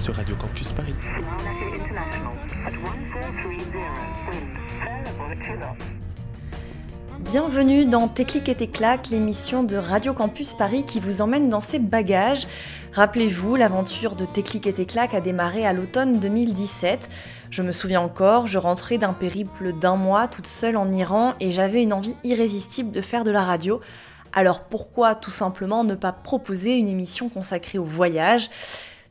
Sur Radio Campus Paris. Bienvenue dans Tes et tes l'émission de Radio Campus Paris qui vous emmène dans ses bagages. Rappelez-vous, l'aventure de Tes et tes a démarré à l'automne 2017. Je me souviens encore, je rentrais d'un périple d'un mois toute seule en Iran et j'avais une envie irrésistible de faire de la radio. Alors pourquoi tout simplement ne pas proposer une émission consacrée au voyage?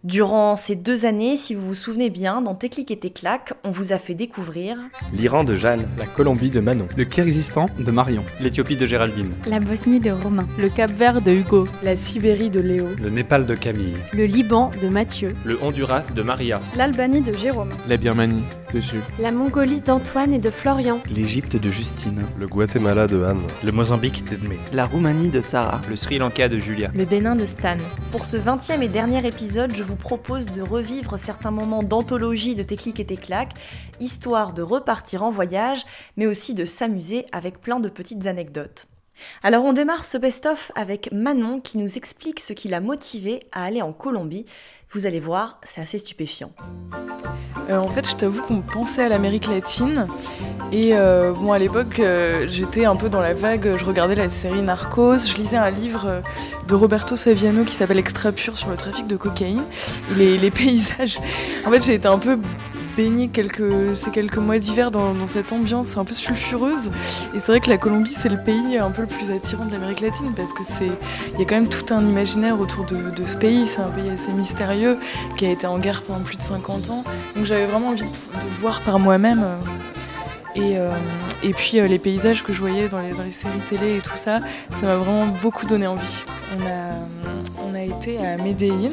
Durant ces deux années, si vous vous souvenez bien, dans Tes clics et tes claques, on vous a fait découvrir l'Iran de Jeanne, la Colombie de Manon, le Kyrgyzstan de Marion, l'Éthiopie de Géraldine, la Bosnie de Romain, le Cap-Vert de Hugo, la Sibérie de Léo, le Népal de Camille, le Liban de Mathieu, le Honduras de Maria, l'Albanie de Jérôme, la Birmanie de Jules, la Mongolie d'Antoine et de Florian, l'Égypte de Justine, le Guatemala de Anne, le Mozambique d'Edmé, la Roumanie de Sarah, le Sri Lanka de Julia, le Bénin de Stan. Pour ce 20e et dernier épisode, je propose de revivre certains moments d'anthologie de Tes clics et tes claques, histoire de repartir en voyage, mais aussi de s'amuser avec plein de petites anecdotes. Alors on démarre ce best-of avec Manon qui nous explique ce qui l'a motivé à aller en Colombie. Vous allez voir, c'est assez stupéfiant. Euh, en fait, je t'avoue qu'on pensait à l'Amérique latine. Et euh, bon, à l'époque, euh, j'étais un peu dans la vague. Je regardais la série Narcos. Je lisais un livre de Roberto Saviano qui s'appelle Extra Pur sur le trafic de cocaïne. Les, les paysages. En fait, j'ai été un peu baigné ces quelques mois d'hiver dans, cette ambiance un peu sulfureuse. Et c'est vrai que la Colombie, c'est le pays un peu le plus attirant de l'Amérique latine parce que c'est, il y a quand même tout un imaginaire autour de, ce pays. C'est un pays assez mystérieux qui a été en guerre pendant plus de 50 ans. Donc j'avais vraiment envie de, voir par moi-même. Et, euh, et, puis euh, les paysages que je voyais dans les, séries télé et tout ça, ça m'a vraiment beaucoup donné envie. On a, on a été à Medellin.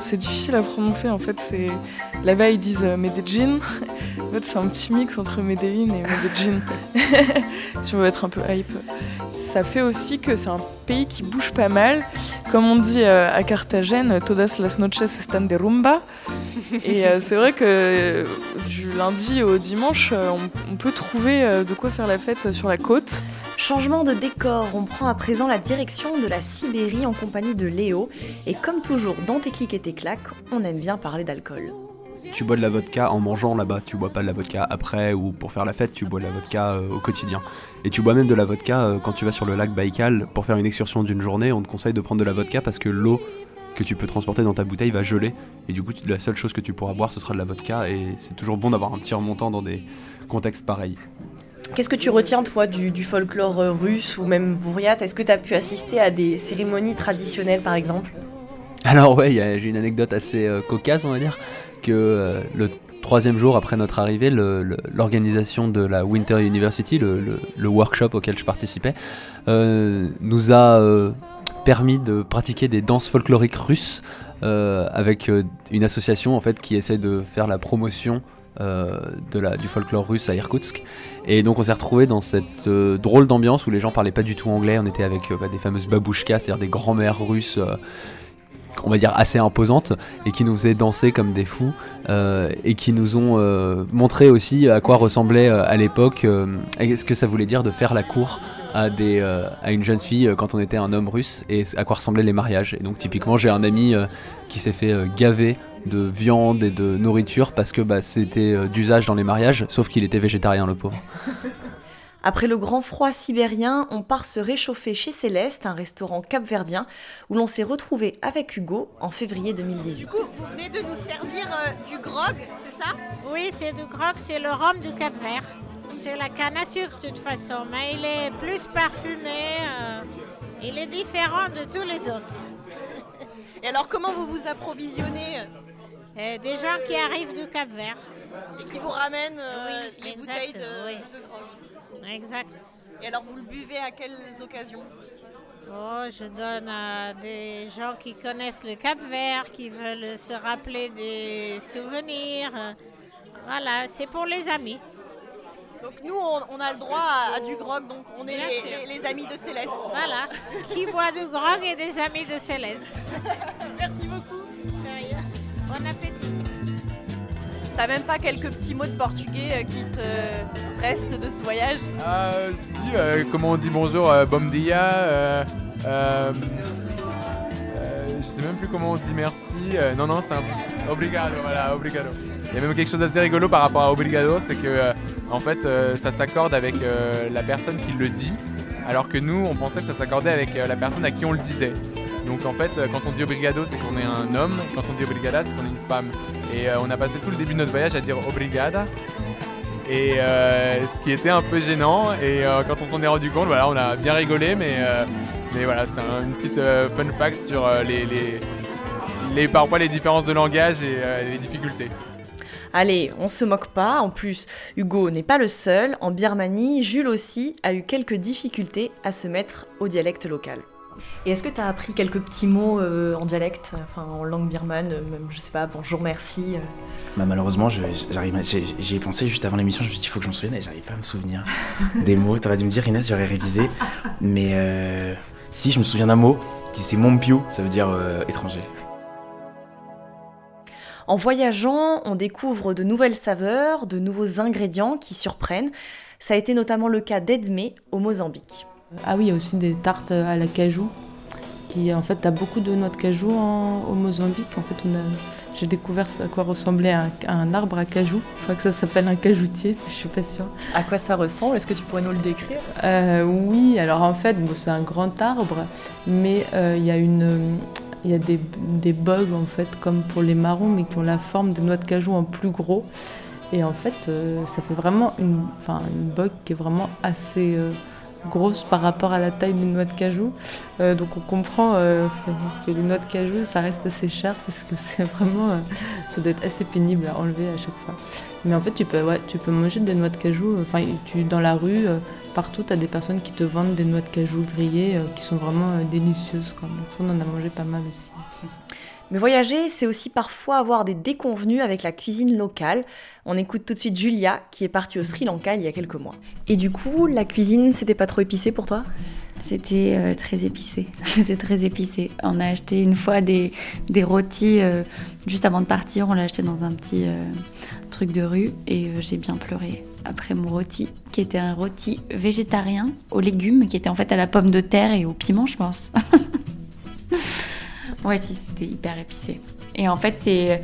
C'est difficile à prononcer en fait. C'est là-bas ils disent Medellin. En fait, c'est un petit mix entre Medellin et Medellin. si on veut être un peu hype. Ça fait aussi que c'est un pays qui bouge pas mal. Comme on dit euh, à Carthagène, todas las noches están de rumba. Et euh, c'est vrai que euh, du lundi au dimanche, on, on, peut trouver de quoi faire la fête sur la côte. Changement de décor, on prend à présent la direction de la Sibérie en compagnie de Léo. Et comme toujours dans tes clics et tes claques, on aime bien parler d'alcool. Tu bois de la vodka en mangeant là-bas, tu bois pas de la vodka après ou pour faire la fête, tu bois de la vodka euh, au quotidien. Et tu bois même de la vodka euh, quand tu vas sur le lac Baïkal pour faire une excursion d'une journée, on te conseille de prendre de la vodka parce que l'eau que tu peux transporter dans ta bouteille va geler. Et du coup la seule chose que tu pourras boire ce sera de la vodka. Et c'est toujours bon d'avoir un petit remontant dans des contextes pareils. Qu'est-ce que tu retiens, toi, du, du folklore russe ou même bourriate? Est-ce que tu as pu assister à des cérémonies traditionnelles, par exemple? Alors, ouais, j'ai une anecdote assez euh, cocasse, on va dire, que euh, le troisième jour après notre arrivée, l'organisation de la Winter University, le, le, workshop auquel je participais, euh, nous a euh, permis de pratiquer des danses folkloriques russes avec une association en fait qui essaie de faire la promotion euh, de la, du folklore russe à Irkoutsk. Et donc on s'est retrouvé dans cette euh, drôle d'ambiance où les gens parlaient pas du tout anglais. On était avec euh, bah, des fameuses babouchkas, c'est-à-dire des grands-mères russes on va dire assez imposantes et qui nous faisaient danser comme des fous euh, et qui nous ont euh, montré aussi à quoi ressemblait euh, à l'époque ce que ça voulait dire de faire la cour à, des, à une jeune fille quand on était un homme russe et à quoi ressemblaient les mariages et donc typiquement j'ai un ami qui s'est fait gaver de viande et de nourriture parce que bah, c'était d'usage dans les mariages sauf qu'il était végétarien le pauvre Après le grand froid sibérien, on part se réchauffer chez Céleste, un restaurant capverdien, où l'on s'est retrouvé avec Hugo en février 2018. Du coup, vous venez de nous servir euh, du grog, c'est ça? Oui, c'est du grog, c'est le rhum du Cap-Vert. C'est la canne à sucre de toute façon, mais il est plus parfumé, euh, il est différent de tous les autres. Et alors, comment vous vous approvisionnez euh, Des gens qui arrivent du Cap-Vert. Et qui vous ramènent euh, oui, les bouteilles de, oui. de. Exact. Et alors, vous le buvez à quelles occasions? Oh, je donne à des gens qui connaissent le Cap Vert, qui veulent se rappeler des souvenirs. Voilà, c'est pour les amis. Donc nous, on, a le droit à, du grog, donc on est les, amis de Céleste. Voilà, qui boit du grog et des amis de Céleste. Merci beaucoup. Bon appétit. T'as même pas quelques petits mots de portugais euh, qui te restent de ce voyage? Ah si, euh, comment on dit bonjour, euh, bom dia, je sais même plus comment on dit merci. non, non, c'est un obrigado, voilà, obrigado. Il y a même quelque chose d'assez rigolo par rapport à obrigado, c'est que en fait ça s'accorde avec la personne qui le dit, alors que nous on pensait que ça s'accordait avec la personne à qui on le disait. Donc en fait, quand on dit obrigado, c'est qu'on est un homme, quand on dit obrigada, c'est qu'on est une femme. Et euh, on a passé tout le début de notre voyage à dire obrigada. Et euh, ce qui était un peu gênant. Et euh, quand on s'en est rendu compte, voilà, on a bien rigolé, mais, mais voilà, c'est une petite fun fact sur les, les, les, parfois les différences de langage et les difficultés. Allez, on se moque pas. En plus, Hugo n'est pas le seul. En Birmanie, Jules aussi a eu quelques difficultés à se mettre au dialecte local. Et est-ce que tu as appris quelques petits mots euh, en dialecte, enfin en langue birmane, euh, même, je sais pas, bonjour, merci euh bah, Malheureusement, j'arrive, j'y ai pensé juste avant l'émission, je me suis dit, il faut que je m'en souvienne et j'arrive pas à me souvenir des mots. T'aurais dû me dire, Inès, j'aurais révisé. Mais si, je me souviens d'un mot, qui c'est Mompio, ça veut dire étranger. En voyageant, on découvre de nouvelles saveurs, de nouveaux ingrédients qui surprennent. Ça a été notamment le cas d'Edmé au Mozambique. Ah oui, il y a aussi des tartes à la cajou. Qui, en fait, as beaucoup de noix de cajou au Mozambique. En fait, j'ai découvert à quoi ressemblait un, arbre à cajou. Je crois que ça s'appelle un cajoutier, je suis pas sûre. À quoi ça ressemble? Est-ce que tu pourrais nous le décrire? Euh, Oui, alors en fait, c'est un grand arbre, mais euh, il y a une il y a des, des bugs en fait comme pour les marrons mais qui ont la forme de noix de cajou en plus gros et en fait euh, ça fait vraiment une, une bug qui est vraiment assez grosse par rapport à la taille d'une noix de cajou. Euh, donc on comprend euh, que les noix de cajou, ça reste assez cher parce que c'est vraiment, euh, ça doit être assez pénible à enlever à chaque fois. Mais en fait, tu peux, ouais, tu peux manger des noix de cajou. Enfin, tu, dans la rue, partout, tu as des personnes qui te vendent des noix de cajou grillées qui sont vraiment délicieuses. Quoi. Ça, on en a mangé pas mal aussi. Mais voyager, c'est aussi parfois avoir des déconvenus avec la cuisine locale. On écoute tout de suite Julia, qui est partie au Sri Lanka il y a quelques mois. Et du coup, la cuisine, c'était pas trop épicé pour toi? C'était euh, très épicé. c'était très épicé. On a acheté une fois des, des rôtis euh, juste avant de partir. On l'a acheté dans un petit euh, truc de rue et j'ai bien pleuré après mon rôti, qui était un rôti végétarien aux légumes, qui était en fait à la pomme de terre et au piment, je pense. Ouais, si, c'était hyper épicé. Et en fait, c'est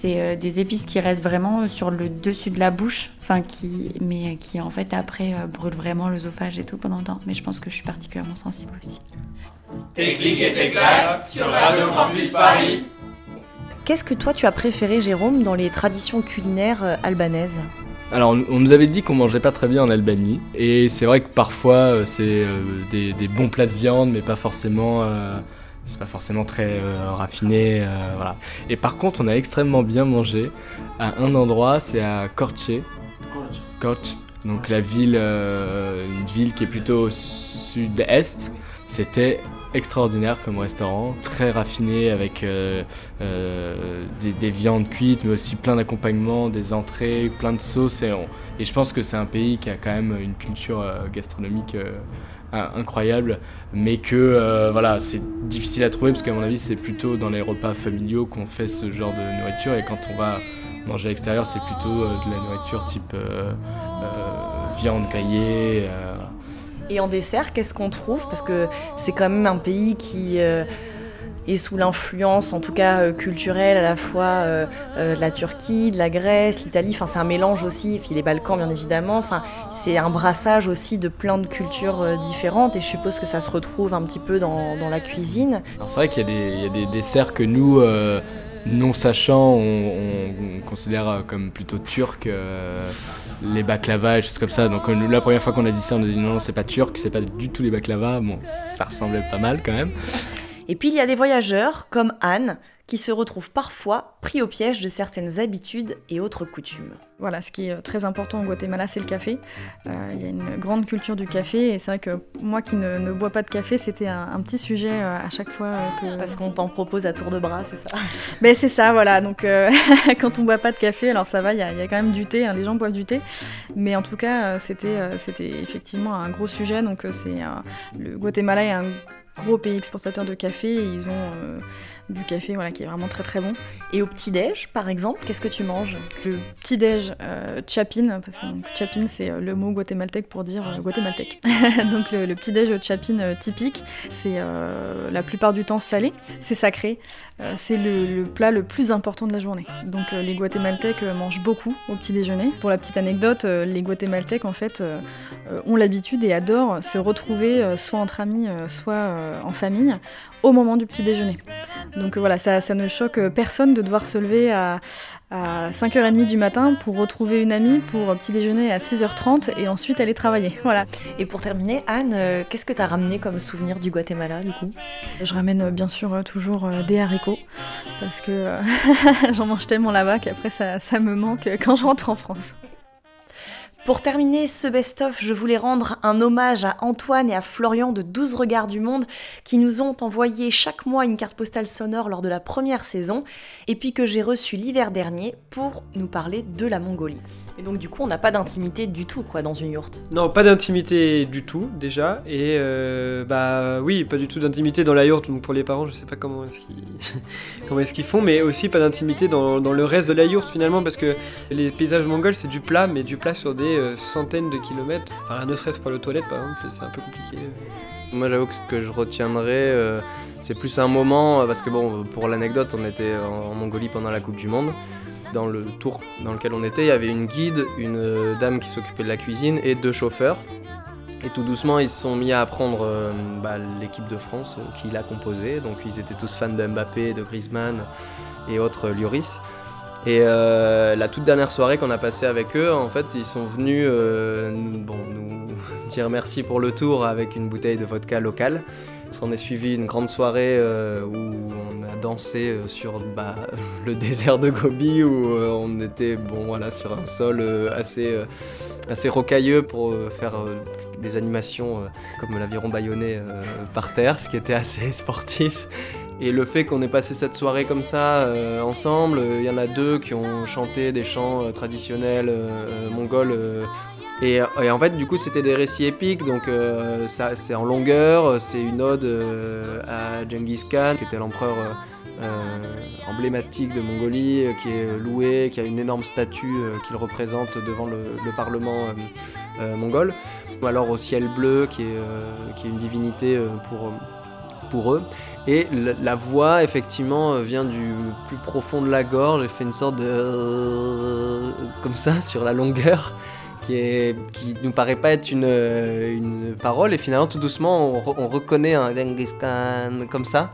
c'est euh, des épices qui restent vraiment sur le dessus de la bouche, enfin qui, mais qui en fait après euh, brûlent vraiment l'œsophage et tout pendant le temps. Mais je pense que je suis particulièrement sensible aussi. Tes clics et tes claques sur Radio Campus Paris. Qu'est-ce que toi tu as préféré, Jérôme, dans les traditions culinaires euh, albanaises? Alors, on nous avait dit qu'on mangeait pas très bien en Albanie, et c'est vrai que parfois c'est des, des, bons plats de viande, mais pas forcément c'est pas forcément très euh, raffiné, euh, voilà. Et par contre, on a extrêmement bien mangé à un endroit, c'est à Korche. Korche. Donc la ville, euh, une ville qui est plutôt au sud-est. C'était extraordinaire comme restaurant, très raffiné avec des, viandes cuites, mais aussi plein d'accompagnements, des entrées, plein de sauces. Et, et je pense que c'est un pays qui a quand même une culture gastronomique incroyable, mais que euh, voilà, c'est difficile à trouver parce qu'à mon avis, c'est plutôt dans les repas familiaux qu'on fait ce genre de nourriture. Et quand on va manger à l'extérieur, c'est plutôt euh, de la nourriture type euh, viande grillée. Et en dessert, qu'est-ce qu'on trouve? Parce que c'est quand même un pays qui est sous l'influence, en tout cas culturelle, à la fois de la Turquie, de la Grèce, l'Italie. Enfin, c'est un mélange aussi, puis les Balkans, bien évidemment. Enfin, c'est un brassage aussi de plein de cultures euh, différentes et je suppose que ça se retrouve un petit peu dans, la cuisine. C'est vrai qu'il y, a des desserts que nous, euh, non sachant, on, considère euh, comme plutôt turcs, les baklava et choses comme ça. Donc la première fois qu'on a dit ça, on a dit non, non c'est pas turc, c'est pas du tout les baklava. Bon, ça ressemblait pas mal quand même. Et puis il y a des voyageurs comme Anne qui se retrouvent parfois pris au piège de certaines habitudes et autres coutumes. Voilà, ce qui est très important au Guatemala, c'est le café. Euh, il y a une grande culture du café et c'est vrai que moi qui ne, ne, bois pas de café, c'était un, un, petit sujet euh, à chaque fois que... Parce qu'on t'en propose à tour de bras, c'est ça? Ben c'est ça, voilà. Donc euh, quand on boit pas de café, alors ça va, il y, a, il y a quand même du thé, hein, les gens boivent du thé. Mais en tout cas, c'était c'était effectivement un gros sujet. Donc c'est le Guatemala est un gros pays exportateur de café et ils ont euh, du café voilà, qui est vraiment très très bon. Et au petit-déj, par exemple, qu'est-ce que tu manges? Le petit-déj euh, chapin, parce que donc, chapin c'est le mot guatémaltèque pour dire euh, guatémaltèque. donc le, le petit-déj chapin euh, typique, c'est euh, la plupart du temps salé, c'est sacré, euh, c'est le, plat le plus important de la journée. Donc les guatémaltèques mangent beaucoup au petit déjeuner. Pour la petite anecdote, les guatémaltèques en fait ont l'habitude et adorent se retrouver soit entre amis, soit en famille au moment du petit déjeuner. Donc voilà, ça, ça, ne choque personne de devoir se lever à, à 5h30 du matin pour retrouver une amie pour petit déjeuner à 6h30 et ensuite aller travailler. Voilà. Et pour terminer, Anne, euh, qu'est-ce que tu as ramené comme souvenir du Guatemala du coup? Je ramène euh, bien sûr euh, toujours euh, des haricots parce que euh, j'en mange tellement là-bas qu'après ça, ça me manque quand je rentre en France. Pour terminer ce best-of, je voulais rendre un hommage à Antoine et à Florian de 12 Regards du Monde qui nous ont envoyé chaque mois une carte postale sonore lors de la première saison et puis que j'ai reçu l'hiver dernier pour nous parler de la Mongolie. Et donc du coup, on n'a pas d'intimité du tout quoi dans une yourte. Non, pas d'intimité du tout déjà et euh, bah oui, pas du tout d'intimité dans la yourte donc pour les parents, je sais pas comment est-ce qu'ils comment est-ce qu'ils font mais aussi pas d'intimité dans, dans, le reste de la yourte finalement parce que les paysages mongols c'est du plat mais du plat sur des euh, centaines de kilomètres. Enfin, ne serait-ce pour le toilette, par exemple, c'est un peu compliqué. Moi, j'avoue que ce que je retiendrai, euh, c'est plus un moment, parce que bon, pour l'anecdote, on était en, Mongolie pendant la Coupe du Monde. Dans le tour dans lequel on était, il y avait une guide, une euh, dame qui s'occupait de la cuisine et deux chauffeurs. Et tout doucement, ils se sont mis à apprendre euh, bah, l'équipe de France euh, qui l'a composée. Donc, ils étaient tous fans de Mbappé, de Griezmann et autres Lloris. Et euh, la toute dernière soirée qu'on a passée avec eux, en fait, ils sont venus euh, nous, dire merci pour le tour avec une bouteille de vodka locale. S'en est suivi une grande soirée euh, où on a dansé sur bah, le désert de Gobi, où on était bon, voilà, sur un sol assez, assez rocailleux pour faire des animations comme l'aviron bâillonné par terre, ce qui était assez sportif. Et le fait qu'on ait passé cette soirée comme ça euh, ensemble, il y en a deux qui ont chanté des chants euh, traditionnels euh, mongols. Et, en fait, du coup, c'était des récits épiques, donc ça, c'est en longueur. C'est une ode à Genghis Khan, qui était l'empereur emblématique de Mongolie, qui est loué, qui a une énorme statue qu'il représente devant le, le parlement mongol. Ou alors au ciel bleu, qui est une divinité pour, eux. Et la voix, effectivement, vient du plus profond de la gorge. J'ai fait une sorte de. Euh, comme ça, sur la longueur, qui, est, qui nous paraît pas être une, une parole. Et finalement, tout doucement, on, on reconnaît un comme ça.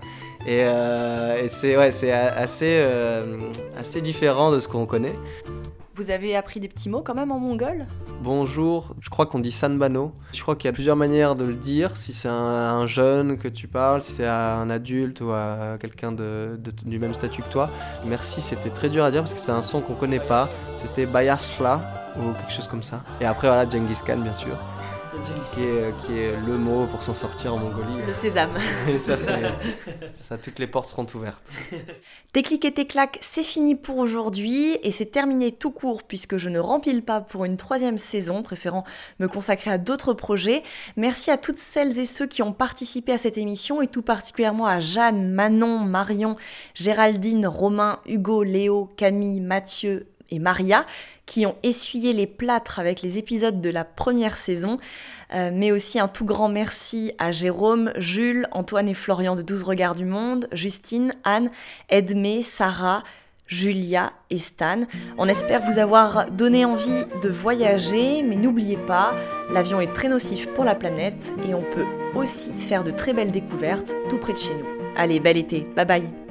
Et, euh, et c'est assez, euh, assez différent de ce qu'on connaît. Vous avez appris des petits mots quand même en mongol? Bonjour, je crois qu'on dit Sanbano. Je crois qu'il y a plusieurs manières de le dire. Si c'est un, un, jeune que tu parles, si c'est un adulte ou à quelqu'un de, de, du même statut que toi. Merci, c'était très dur à dire parce que c'est un son qu'on connaît pas. C'était Bayashla ou quelque chose comme ça. Et après, voilà, Genghis Khan, bien sûr. Qui est, qui est, le mot pour s'en sortir en Mongolie. Le sésame. Et ça, ça, toutes les portes seront ouvertes. Tes clics et tes claques, c'est fini pour aujourd'hui et c'est terminé tout court puisque je ne rempile pas pour une troisième saison, préférant me consacrer à d'autres projets. Merci à toutes celles et ceux qui ont participé à cette émission et tout particulièrement à Jeanne, Manon, Marion, Géraldine, Romain, Hugo, Léo, Camille, Mathieu et Maria qui ont essuyé les plâtres avec les épisodes de la première saison, euh, mais aussi un tout grand merci à Jérôme, Jules, Antoine et Florian de 12 Regards du Monde, Justine, Anne, Edmé, Sarah, Julia et Stan. On espère vous avoir donné envie de voyager, mais n'oubliez pas, l'avion est très nocif pour la planète et on peut aussi faire de très belles découvertes tout près de chez nous. Allez, bel été, bye bye